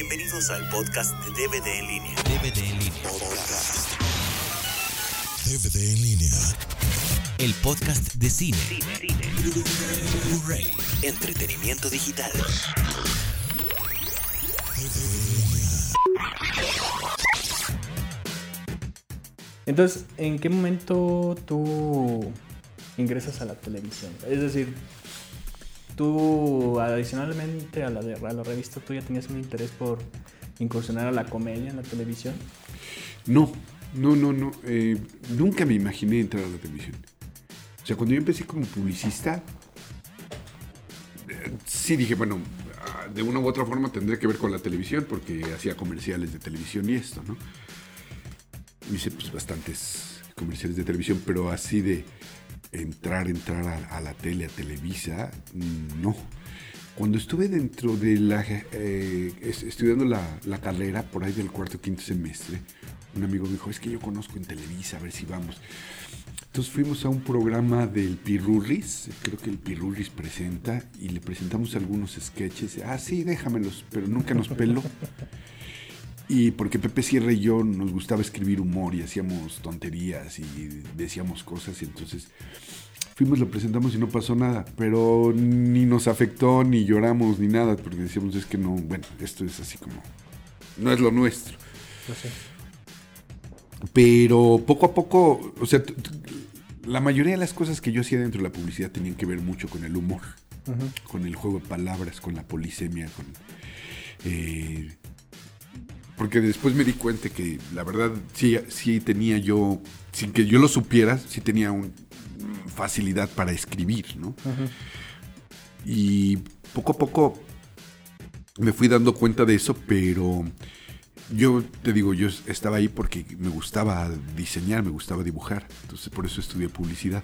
Bienvenidos al podcast de DVD en línea. DVD en línea. DVD en línea. El podcast de cine. Blu-ray. Entretenimiento digital. Entonces, ¿en qué momento tú ingresas a la televisión? Es decir, tú adicionalmente a la a la revista, ¿tú ya tenías un interés por incursionar a la comedia en la televisión? No, no, no, no. eh, nunca me imaginé entrar a la televisión. O sea, cuando yo empecé como publicista, eh, sí dije, bueno, ah, de una u otra forma tendré que ver con la televisión porque hacía comerciales de televisión y esto, ¿no? Hice pues bastantes comerciales de televisión, pero así de entrar, entrar a, la tele, a Televisa, no. Cuando estuve dentro de la, eh, es- estudiando la, la carrera, por ahí del cuarto o quinto semestre, un amigo me dijo, es que yo conozco en Televisa, a ver si vamos. Entonces fuimos a un programa del Pirurris, creo que el Pirurris presenta, y le presentamos algunos sketches. Ah, sí, déjamelos, pero nunca nos peló. Y porque Pepe Sierra y yo nos gustaba escribir humor y hacíamos tonterías y decíamos cosas, y entonces fuimos, lo presentamos y no pasó nada, pero ni nos afectó, ni lloramos, ni nada, porque decíamos, es que no, bueno, esto es así como, no es lo nuestro. Pero poco a poco, o sea, la mayoría de las cosas que yo hacía dentro de la publicidad tenían que ver mucho con el humor, con el juego de palabras, con la polisemia, con... eh, porque después me di cuenta que la verdad sí, sí tenía yo, sin que yo lo supiera, sí tenía un, facilidad para escribir, ¿no? Y poco a poco me fui dando cuenta de eso, pero yo te digo, yo estaba ahí porque me gustaba diseñar, me gustaba dibujar, entonces por eso estudié publicidad.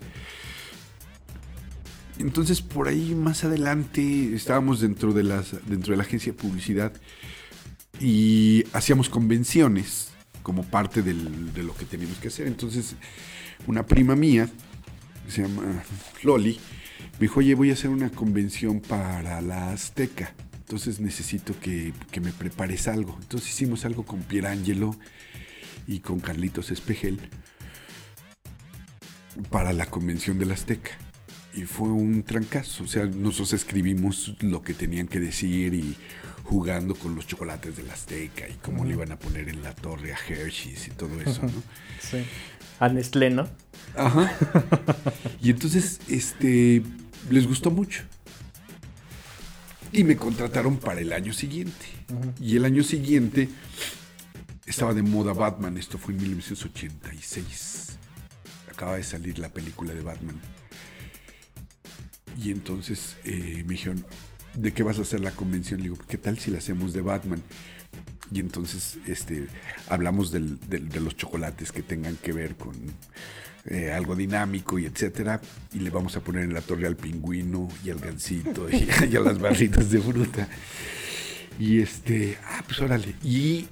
Entonces por ahí más adelante estábamos dentro de, las, dentro de la agencia de publicidad y hacíamos convenciones como parte de lo que teníamos que hacer. Entonces una prima mía, que se llama Loli, me dijo, oye, voy a hacer una convención para la Azteca. Entonces necesito que, que me prepares algo. Entonces hicimos algo con Pierangelo y con Carlitos Espejel para la convención de la Azteca. Y fue un trancazo. O sea, nosotros escribimos lo que tenían que decir y jugando con los chocolates de la Azteca y cómo le iban a poner en la torre a Hershey's y todo eso, ¿no? Sí. A Nestlé, ¿no? Ajá. Y entonces, este, les gustó mucho. Y me contrataron para el año siguiente. Y el año siguiente estaba de moda Batman. Esto fue en 1986. Acaba de salir la película de Batman. Y entonces eh, me dijeron, ¿de qué vas a hacer la convención? Le digo, ¿qué tal si la hacemos de Batman? Y entonces este, hablamos del- del- de los chocolates que tengan que ver con eh, algo dinámico y etcétera. Y le vamos a poner en la torre al pingüino y al gansito y, y a las barritas de fruta. Y este, ah, pues órale. Y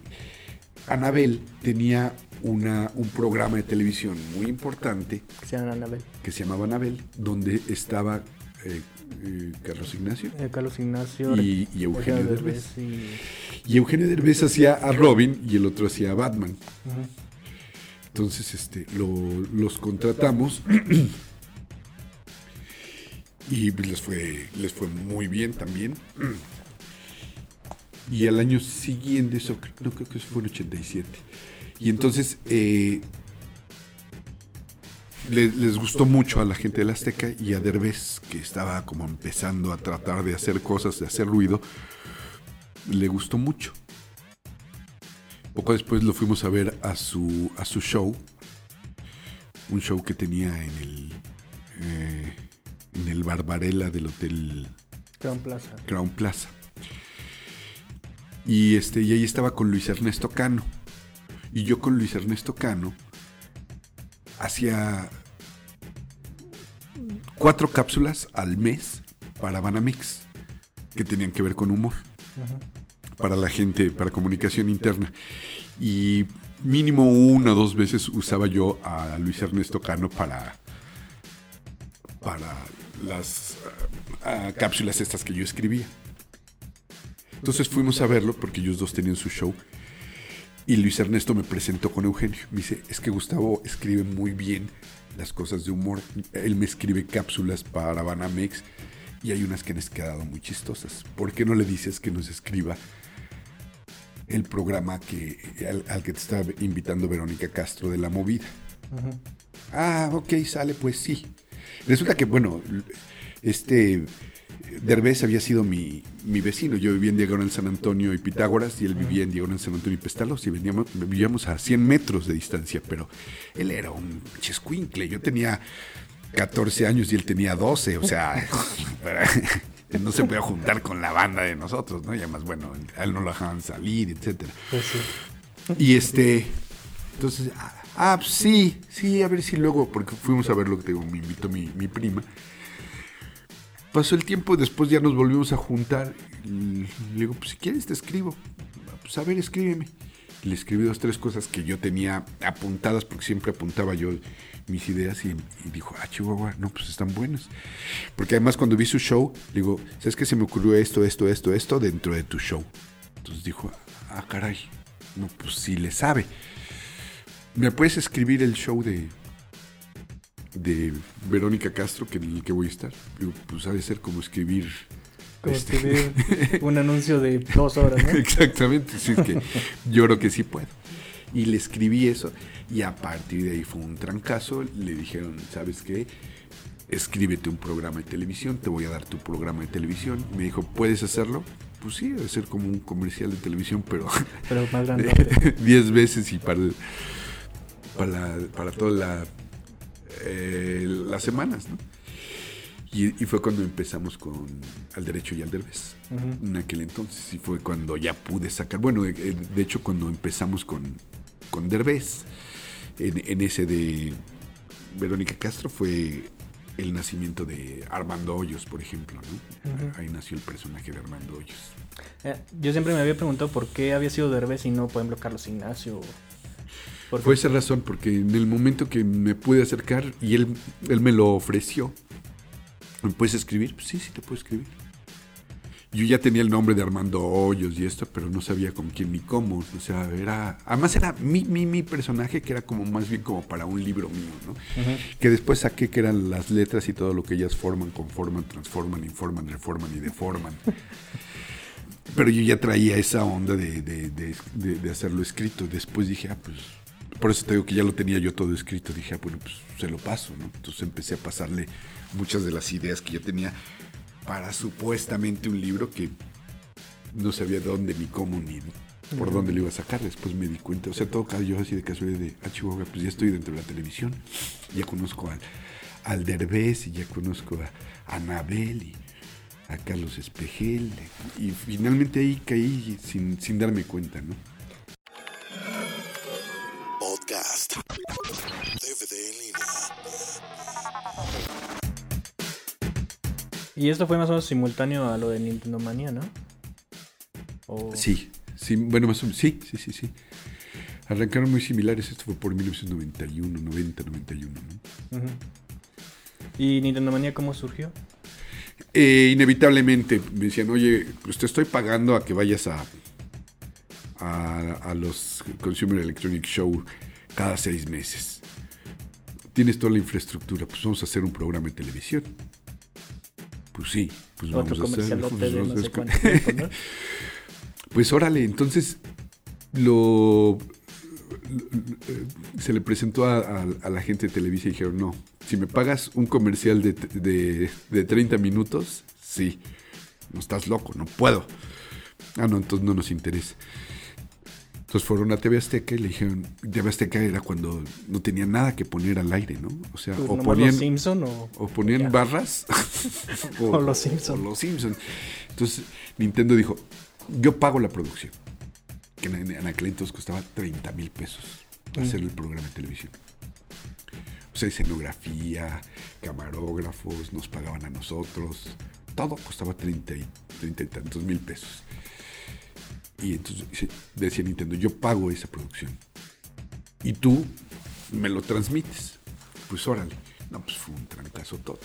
Anabel tenía una, un programa de televisión muy importante Que se llama Anabel. que se llamaba Anabel, donde estaba eh, eh, Carlos Ignacio. Eh, Carlos Ignacio. Y- y Eugenio Derbez. y- Y Eugenio Derbez hacía a Robin y el otro hacía a Batman. Entonces este, lo- los contratamos y les fue, les fue muy bien también. Y al año siguiente, eso no creo que eso fue en 87. Y entonces eh, le- les gustó mucho a la gente de la Azteca y a Derbez, que estaba como empezando a tratar de hacer cosas, de hacer ruido, le gustó mucho. Poco después lo fuimos a ver a su, a su show, un show que tenía en el, eh, en el Barbarella del Hotel Crown Plaza. Crown Plaza. Y, este, y ahí estaba con Luis Ernesto Cano. Y yo con Luis Ernesto Cano hacía cuatro cápsulas al mes para Banamix que tenían que ver con humor. Para la gente, para comunicación interna. Y mínimo una o dos veces usaba yo a Luis Ernesto Cano para, para las ah, ah, cápsulas estas que yo escribía. Entonces fuimos a verlo porque ellos dos tenían su show. Y Luis Ernesto me presentó con Eugenio. Me dice, es que Gustavo escribe muy bien las cosas de humor. Él me escribe cápsulas para Banamex y hay unas que han quedado muy chistosas. ¿Por qué no le dices que nos escriba el programa que, al, al que te está invitando Verónica Castro de La Movida? Ah, ok, sale, pues sí. Resulta que, bueno, este Derbez había sido mi, mi vecino. Yo vivía en Diagonal San Antonio y Pitágoras y él vivía en Diagonal San Antonio y Pestalos y veníamos, vivíamos a 100 metros de distancia, pero él era un chescuincle. Yo tenía 14 años y él tenía 12, o sea, no se podía juntar con la banda de nosotros, ¿no? Y además, bueno, a él no lo dejaban salir, etcétera. Pues sí. Y este, entonces, ah, ah, pues sí, sí, a ver si luego, porque fuimos a ver lo que te digo, me invitó mi, mi prima. Pasó el tiempo, después ya nos volvimos a juntar. Le digo, pues si quieres te escribo. Pues a ver, escríbeme. Le escribí dos, tres cosas que yo tenía apuntadas, porque siempre apuntaba yo mis ideas y, dijo, ah, Chihuahua, no, pues están buenas. Porque además cuando vi su show, digo, ¿sabes qué se me ocurrió esto, esto, esto, esto dentro de tu show? Entonces dijo, ah, caray, no, pues sí le sabe. ¿Me puedes escribir el show de, de Verónica Castro, que en el que voy a estar? Digo, pues ha de ser como escribir... Como este, escribir un anuncio de dos horas, ¿no? Exactamente, sí, es que yo creo que sí puedo. Y le escribí eso y a partir de ahí fue un trancazo. Le dijeron, ¿sabes qué? Escríbete un programa de televisión, te voy a dar tu programa de televisión. Me dijo, ¿puedes hacerlo? Pues sí, debe ser como un comercial de televisión, pero Pero más grande. 10 veces y para, para, para todas la, eh, las semanas, ¿no? Y, y fue cuando empezamos con Al Derecho y Al Derbez, en aquel entonces. Y fue cuando ya pude sacar, bueno, eh, eh, de hecho cuando empezamos con, con Derbez, en, en ese de Verónica Castro fue el nacimiento de Armando Hoyos, por ejemplo, ¿no? Ahí nació el personaje de Armando Hoyos. Eh, yo siempre me había preguntado por qué había sido Derbez y no, por ejemplo, Carlos Ignacio. Fue esa razón, porque en el momento que me pude acercar y él, él me lo ofreció, ¿me puedes escribir? Pues sí, sí te puedo escribir. Yo ya tenía el nombre de Armando Hoyos y esto, pero no sabía con quién ni cómo. O sea, era. Además, era mi, mi, mi personaje que era como más bien como para un libro mío, ¿no? Que después saqué que eran las letras y todo lo que ellas forman, conforman, transforman, informan, reforman y deforman. Pero yo ya traía esa onda de- de- de hacerlo escrito. Después dije, ah, pues. Por eso te digo que ya lo tenía yo todo escrito. Dije, ah, bueno, pues se lo paso, ¿no? Entonces empecé a pasarle muchas de las ideas que yo tenía para supuestamente un libro que no sabía dónde ni cómo ni por dónde lo iba a sacar. Después me di cuenta. O sea, todo cayó así de casualidad de, ah, Chihuahua, pues ya estoy dentro de la televisión. Ya conozco al, al Derbez y ya conozco a Anabel y a Carlos Espejel. Y finalmente ahí caí sin, sin darme cuenta, ¿no? Y esto fue más o menos simultáneo a lo de Nintendo Manía, ¿no? O- Sí, sí, bueno, más o menos, sí, sí, sí, sí. Arrancaron muy similares, esto fue por 1991, 90, 91, ¿no? Ujú. ¿Y Nintendo Manía cómo surgió? Eh, inevitablemente me decían, oye, pues te estoy pagando a que vayas a, a, a los Consumer Electronic Show cada seis meses. Tienes toda la infraestructura, pues vamos a hacer un programa de televisión. Pues sí, pues Otro vamos a hacer. pues, no sé es- cuánto tiempo, ¿no? Pues órale, entonces lo, se le presentó a, a- a la gente de Televisa y dijeron, no, si me pagas un comercial de, de, de 30 minutos, sí, no estás loco, no puedo. Ah, no, entonces no nos interesa. Entonces fueron a TV Azteca y le dijeron, TV Azteca era cuando no tenía nada que poner al aire, ¿no? O sea, Pues o ponían, los Simpson o... o ponían barras O los Simpson. o los Simpson. Entonces Nintendo dijo, yo pago la producción. Que en, en aquel entonces costaba 30 mil pesos hacer el programa de televisión. O sea, escenografía, camarógrafos, nos pagaban a nosotros. Todo costaba 30 y, 30 y tantos mil pesos. Y entonces decía Nintendo, yo pago esa producción. Y tú me lo transmites. Pues órale. No, pues fue un trancazo todo.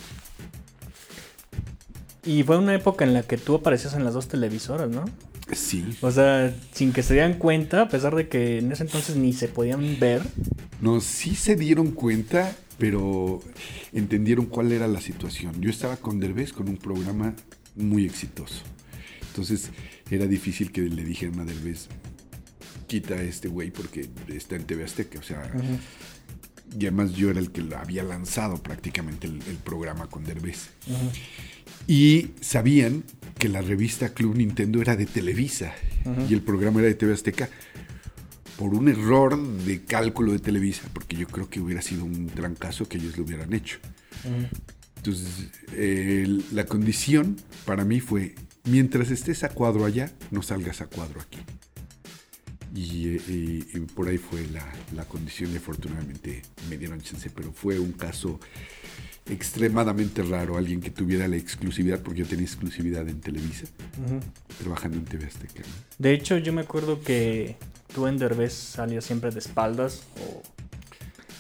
Y fue una época en la que tú aparecías en las dos televisoras, ¿no? Sí. O sea, sin que se dieran cuenta, a pesar de que en ese entonces ni se podían ver. No, sí se dieron cuenta, pero entendieron cuál era la situación. Yo estaba con Derbez con un programa muy exitoso. Entonces era difícil que le dijeran a Derbez, quita a este güey porque está en TV Azteca. O sea, y además yo era el que había lanzado prácticamente el, el programa con Derbez. Y sabían que la revista Club Nintendo era de Televisa y el programa era de TV Azteca por un error de cálculo de Televisa, porque yo creo que hubiera sido un gran caso que ellos lo hubieran hecho. Entonces, eh, la condición para mí fue, mientras estés a cuadro allá, no salgas a cuadro aquí. Y, eh, y- y por ahí fue la, la condición y afortunadamente me dieron chance, pero fue un caso extremadamente raro, alguien que tuviera la exclusividad, porque yo tenía exclusividad en Televisa, trabajando en TV Azteca. De hecho, yo me acuerdo que tú en Derbez salías siempre de espaldas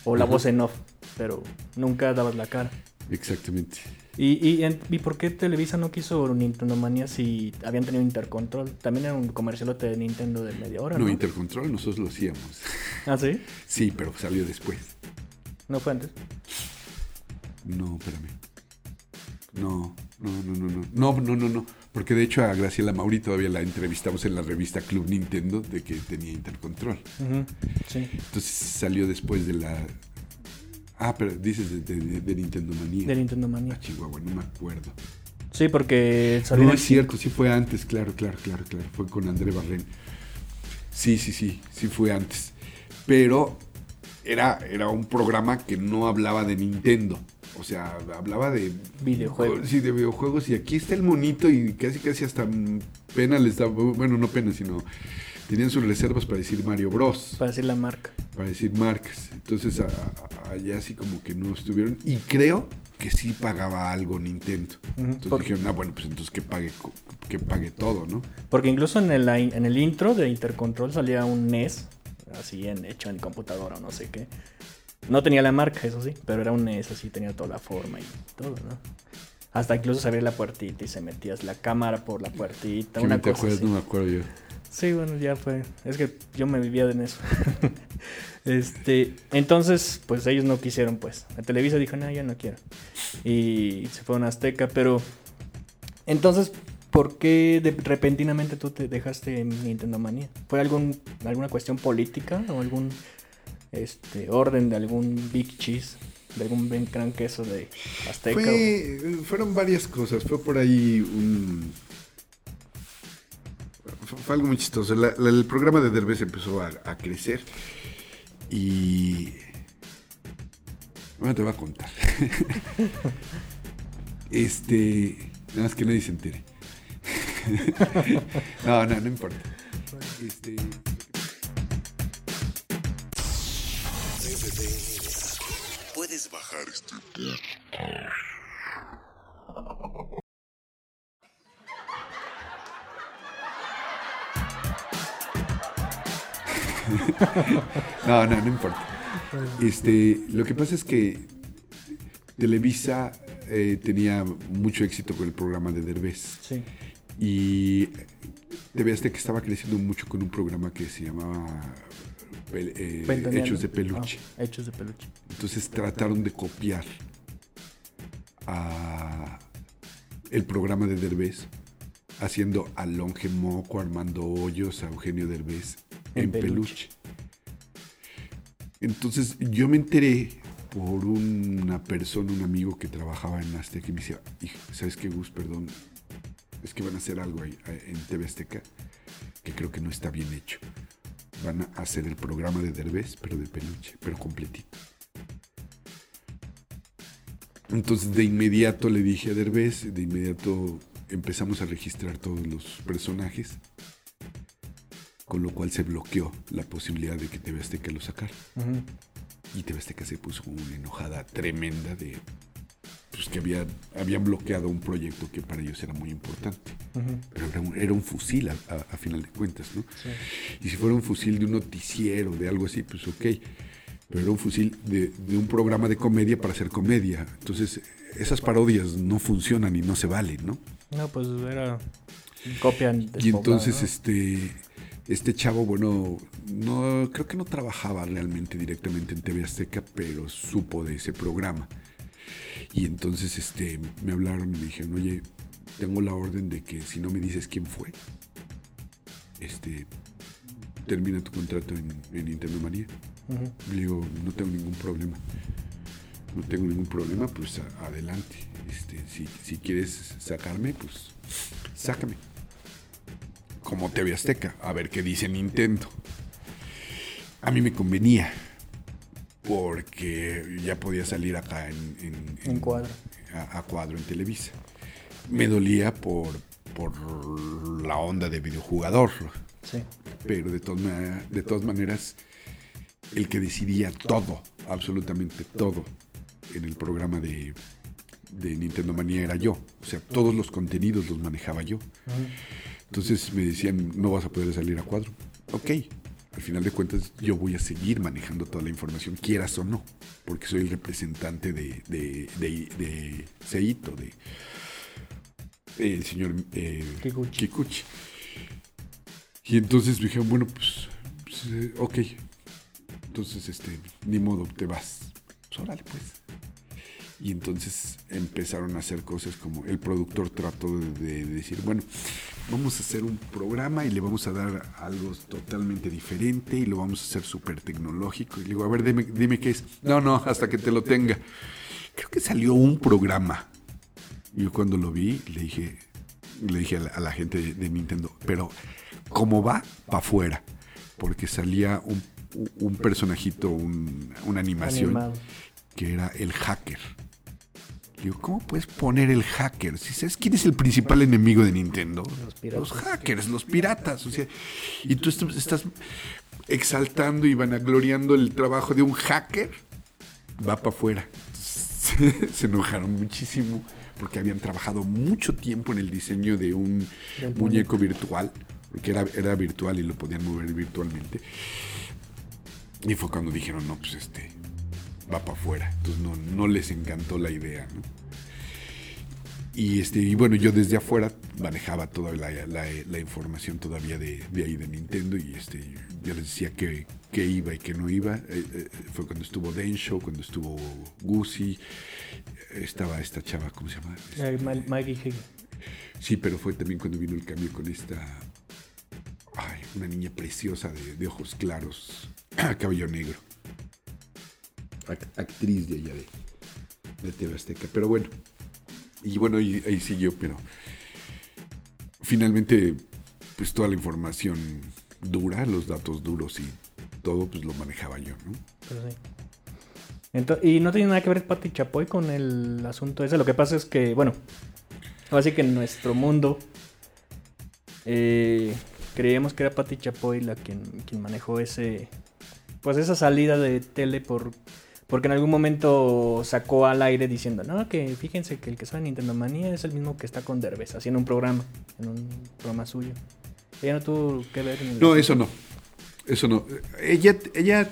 o, o la voz en off, pero nunca dabas la cara. Exactamente. ¿Y, y, ¿y por qué Televisa no quiso Nintendo Manía si habían tenido Intercontrol? También era un comercialote de Nintendo de media hora, ¿no? No, Intercontrol nosotros lo hacíamos. ¿Ah, sí? Sí, pero salió después. ¿No fue antes? No, espérame. No, no, no, no, no. No, no, no, no. Porque de hecho a Graciela Mauri todavía la entrevistamos en la revista Club Nintendo de que tenía Intercontrol. Sí. Entonces salió después de la. Ah, pero dices de, de- de Nintendo Manía. De Nintendo Manía. Ah, Chihuahua, no me acuerdo. Sí, porque salió No es cierto, sí fue antes, claro, claro, claro, claro. Fue con André Barren. Sí, sí, sí, sí fue antes. Pero era, era un programa que no hablaba de Nintendo. O sea, hablaba de Videojuegos. Sí, de videojuegos. Y aquí está el monito y casi casi hasta pena les daba, bueno, no pena, sino tenían sus reservas para decir Mario Bros Para decir la marca. para decir marcas. Entonces allá así como que no estuvieron. Y creo que sí pagaba algo Nintendo. Ujú, Entonces por- dijeron, ah, bueno, pues entonces que pague, que pague todo, ¿no? Porque incluso en el, en el intro de Intercontrol salía un NES, así en, hecho en computadora o no sé qué. No tenía la marca, eso sí, pero era un NES, así tenía toda la forma y todo, ¿no? Hasta incluso se abría la puertita y se metías la cámara por la puertita, ¿Qué una me te cosa acuerdas? así. No me acuerdo yo. Sí, bueno, ya fue. Es que yo me vivía en eso. este, entonces, pues ellos no quisieron, pues. La Televisa dijo, no, yo no quiero. Y se fueron a Azteca, pero. Entonces, ¿por qué de- repentinamente tú te dejaste en Nintendo Manía? ¿Fue algún, alguna cuestión política o algún este, orden de algún Big Cheese? ¿De algún gran queso de Azteca? Fue- fueron varias cosas. Fue por ahí un. Fue, algo muy chistoso. El programa de Derbez empezó a, crecer y. Bueno, te voy a contar. este. Nada más que nadie se entere. no, no, no importa. Este. Puedes bajar este No, no, no importa. Este, lo que pasa es que Televisa eh, tenía mucho éxito con el programa de Derbez. Sí. Y TV Azteca estaba creciendo mucho con un programa que se llamaba eh, Ventaneando. Hechos de Peluche. Ah, Hechos de peluche. Entonces trataron de copiar a el programa de Derbez, haciendo a Longe Moco, Armando Hoyos, a Eugenio Derbez en, En peluche. peluche. Entonces yo me enteré por una persona, un amigo que trabajaba en Azteca y me decía, "Hijo, ¿sabes qué, Gus? Perdón, es que van a hacer algo ahí eh, en TV Azteca que creo que no está bien hecho. Van a hacer el programa de Derbez, pero de peluche, pero completito. Entonces de inmediato le dije a Derbez, de inmediato empezamos a registrar todos los personajes, con lo cual se bloqueó la posibilidad de que TV Azteca lo sacara. Ujú. Y TV Azteca se puso una enojada tremenda de pues, que había, habían bloqueado un proyecto que para ellos era muy importante. Pero era un, era un fusil a, a- a final de cuentas, ¿no? Sí. Y si fuera un fusil de un noticiero, de algo así, pues ok. Pero era un fusil de, de un programa de comedia para hacer comedia. Entonces, esas parodias no funcionan y no se valen, ¿no? No, pues era Copian. Y entonces ¿no? este este chavo, bueno, no creo que no trabajaba realmente directamente en TV Azteca, pero supo de ese programa. Y entonces este me hablaron y me dijeron, "Oye, tengo la orden de que si no me dices quién fue, este termina tu contrato en, en Nintendo Manía." Ujú. Le digo, no tengo ningún problema. No tengo ningún problema, pues a- adelante. Este, si, si quieres sacarme, pues sácame. Como TV Azteca, a ver qué dice Nintendo. A mí me convenía, porque ya podía salir acá en, en- En cuadro. A, a cuadro en Televisa. Me dolía por, por la onda de videojugador, Sí. pero de todas, de todas maneras, el que decidía todo, absolutamente todo, en el programa de, de Nintendo Manía era yo. O sea, todos los contenidos los manejaba yo. Entonces me decían, no vas a poder salir a cuadro. Ok, al final de cuentas yo voy a seguir manejando toda la información, quieras o no, porque soy el representante de, de, de, de Seito, de el señor eh, Kikuchi. Kikuchi. Y entonces me dijeron, bueno, pues, pues, eh, ok. Entonces, este, ni modo, te vas. Pues órale, pues. Y entonces empezaron a hacer cosas como el productor trató de, de decir, bueno, vamos a hacer un programa y le vamos a dar algo totalmente diferente y lo vamos a hacer súper tecnológico. Y le digo, a ver, dime, dime qué es. No, no, hasta que te lo tenga. Creo que salió un programa. Yo cuando lo vi, le dije, le dije a la, a la gente de, de Nintendo, pero ¿cómo va? Para afuera. Porque salía un, un personajito, un- una animación Animado. que era el hacker. Digo, ¿cómo puedes poner el hacker? Si sabes quién es el principal enemigo de Nintendo, Los piratas. hackers, los piratas. O sea, y tú est- estás exaltando y vanagloriando el trabajo de un hacker, va para afuera. Se enojaron muchísimo porque habían trabajado mucho tiempo en el diseño de un muñeco virtual, porque era, era virtual y lo podían mover virtualmente. Y fue cuando dijeron, no, pues este, va para afuera. Entonces no, no les encantó la idea, ¿no? Y, este, y bueno, yo desde afuera manejaba toda la, la- la información todavía de, de ahí de Nintendo y este, yo les decía que, que iba y que no iba. Eh, eh, fue cuando estuvo Densho, cuando estuvo Gucci, estaba esta chava, ¿cómo se llama? Ma- Maggie. Sí, pero fue también cuando vino el cambio con esta. Ay, una niña preciosa de, de ojos claros, cabello negro. Ac- actriz de allá de, de TV. Pero bueno. Y bueno, ahí, siguió, pero. Finalmente, pues toda la información dura, los datos duros y todo, pues lo manejaba yo, ¿no? Pero sí. Ento- y no tiene nada que ver Pati Chapoy con el asunto ese. Lo que pasa es que, bueno, así que en nuestro mundo eh, creíamos que era Pati Chapoy la quien, quien manejó ese, pues esa salida de tele por, porque en algún momento sacó al aire diciendo, no, que fíjense que el que sale en Nintendo Manía es el mismo que está con Derbez, haciendo un programa, en un programa suyo. Ella no tuvo que ver en el No, eso no. Eso no. Ella, ella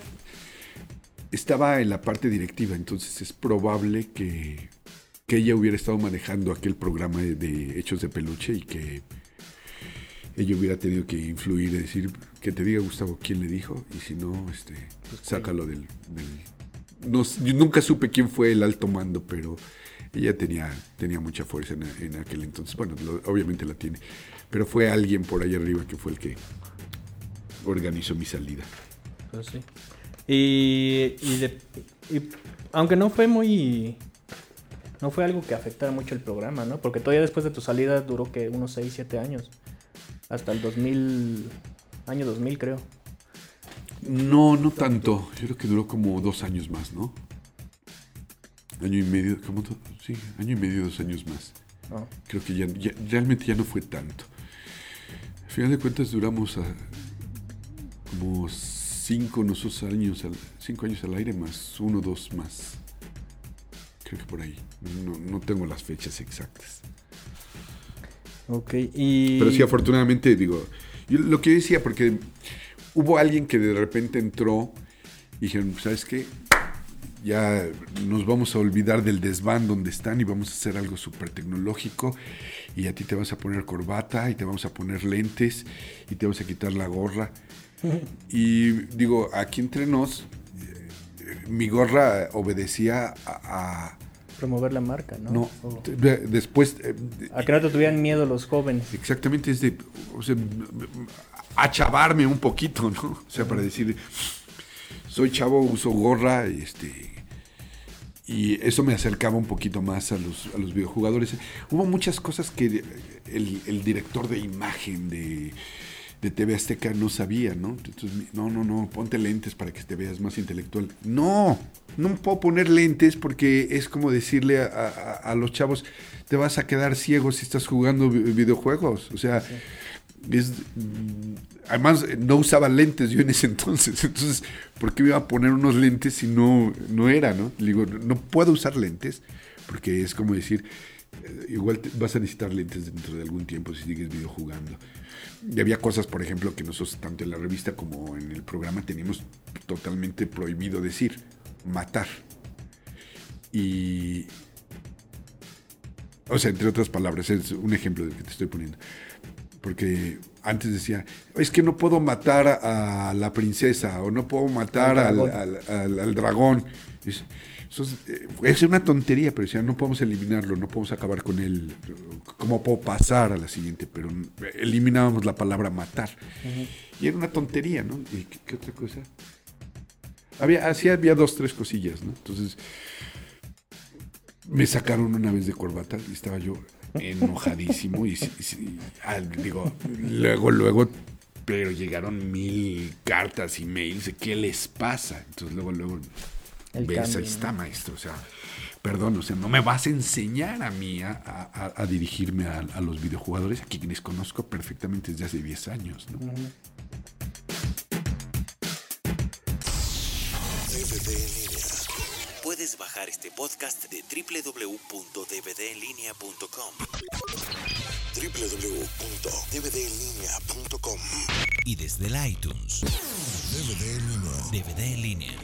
estaba en la parte directiva, entonces es probable que, que ella hubiera estado manejando aquel programa de, de Hechos de Peluche y que ella hubiera tenido que influir y decir que te diga Gustavo quién le dijo y si no, este, sácalo del... del- no, nunca supe quién fue el alto mando, pero ella tenía, tenía mucha fuerza en, aquel entonces. Bueno, obviamente la tiene, pero fue alguien por ahí arriba que fue el que organizó mi salida. Pues sí. Y, de- aunque no fue muy... No fue algo que afectara mucho el programa, ¿no? Porque todavía después de tu salida duró que unos 6, 7 años. Hasta el 2000... Año 2000 creo. No, no tanto. Yo creo que duró como dos años más, ¿no? Año y medio, ¿cómo? Sí, año y medio, dos años más. No. Creo que ya, ya- realmente ya no fue tanto. Al final de cuentas duramos a- como cinco, nosotros años, al- cinco años al aire más uno, dos más. Creo que por ahí. No, no tengo las fechas exactas. Ok, y... Pero sí, afortunadamente, digo, yo lo que yo decía, porque hubo alguien que de repente entró y dijeron, ¿sabes qué? ya nos vamos a olvidar del desván donde están y vamos a hacer algo súper tecnológico y a ti te vas a poner corbata y te vamos a poner lentes y te vamos a quitar la gorra. Y digo, aquí entre nos, eh, mi gorra obedecía a... a- Promover la marca, ¿no? no, O- después... eh, a que no te tuvieran miedo los jóvenes. Exactamente, es de o sea, achavarme un poquito, ¿no? O sea, para decir, soy chavo, uso gorra, este, y eso me acercaba un poquito más a los, a los videojugadores. Hubo muchas cosas que el, el director de imagen de, de TV Azteca no sabía, ¿no? Entonces, no, no, no, ponte lentes para que te veas más intelectual. No, no puedo poner lentes porque es como decirle a, a- a los chavos, te vas a quedar ciego si estás jugando vi- videojuegos. O sea, además no usaba lentes yo en ese entonces. Entonces, ¿por qué me iba a poner unos lentes si no, no era, no? Le digo, no puedo usar lentes porque es como decir, eh, igual vas a necesitar lentes dentro de algún tiempo si sigues videojugando. Y había cosas, por ejemplo, que nosotros tanto en la revista como en el programa teníamos totalmente prohibido decir, matar. Y, o sea, entre otras palabras, es un ejemplo del que te estoy poniendo. Porque antes decía, es que no puedo matar a la princesa o no puedo matar Al al, dragón. al- al- al dragón. Es, eso es, eh, es una tontería, pero decía, no podemos eliminarlo, no podemos acabar con él. ¿Cómo puedo pasar a la siguiente? Pero eliminábamos la palabra matar. Y era una tontería, ¿no? ¿Y qué, qué otra cosa? Había, así había dos, tres cosillas, ¿no? Entonces, me sacaron una vez de corbata y estaba yo enojadísimo y, al- digo, luego, luego, pero llegaron mil cartas y mails de qué les pasa. Entonces luego, luego, El ves, cambio, ahí ¿no? está, maestro. O sea, perdón, o sea, no me vas a enseñar a mí a, a- a dirigirme a, a los videojugadores, a quienes conozco perfectamente desde hace 10 años, ¿no? Puedes bajar este podcast de www.dvdenlinea.com. www.dvdenlinea.com. y desde el iTunes. DVD en línea. DVD en línea.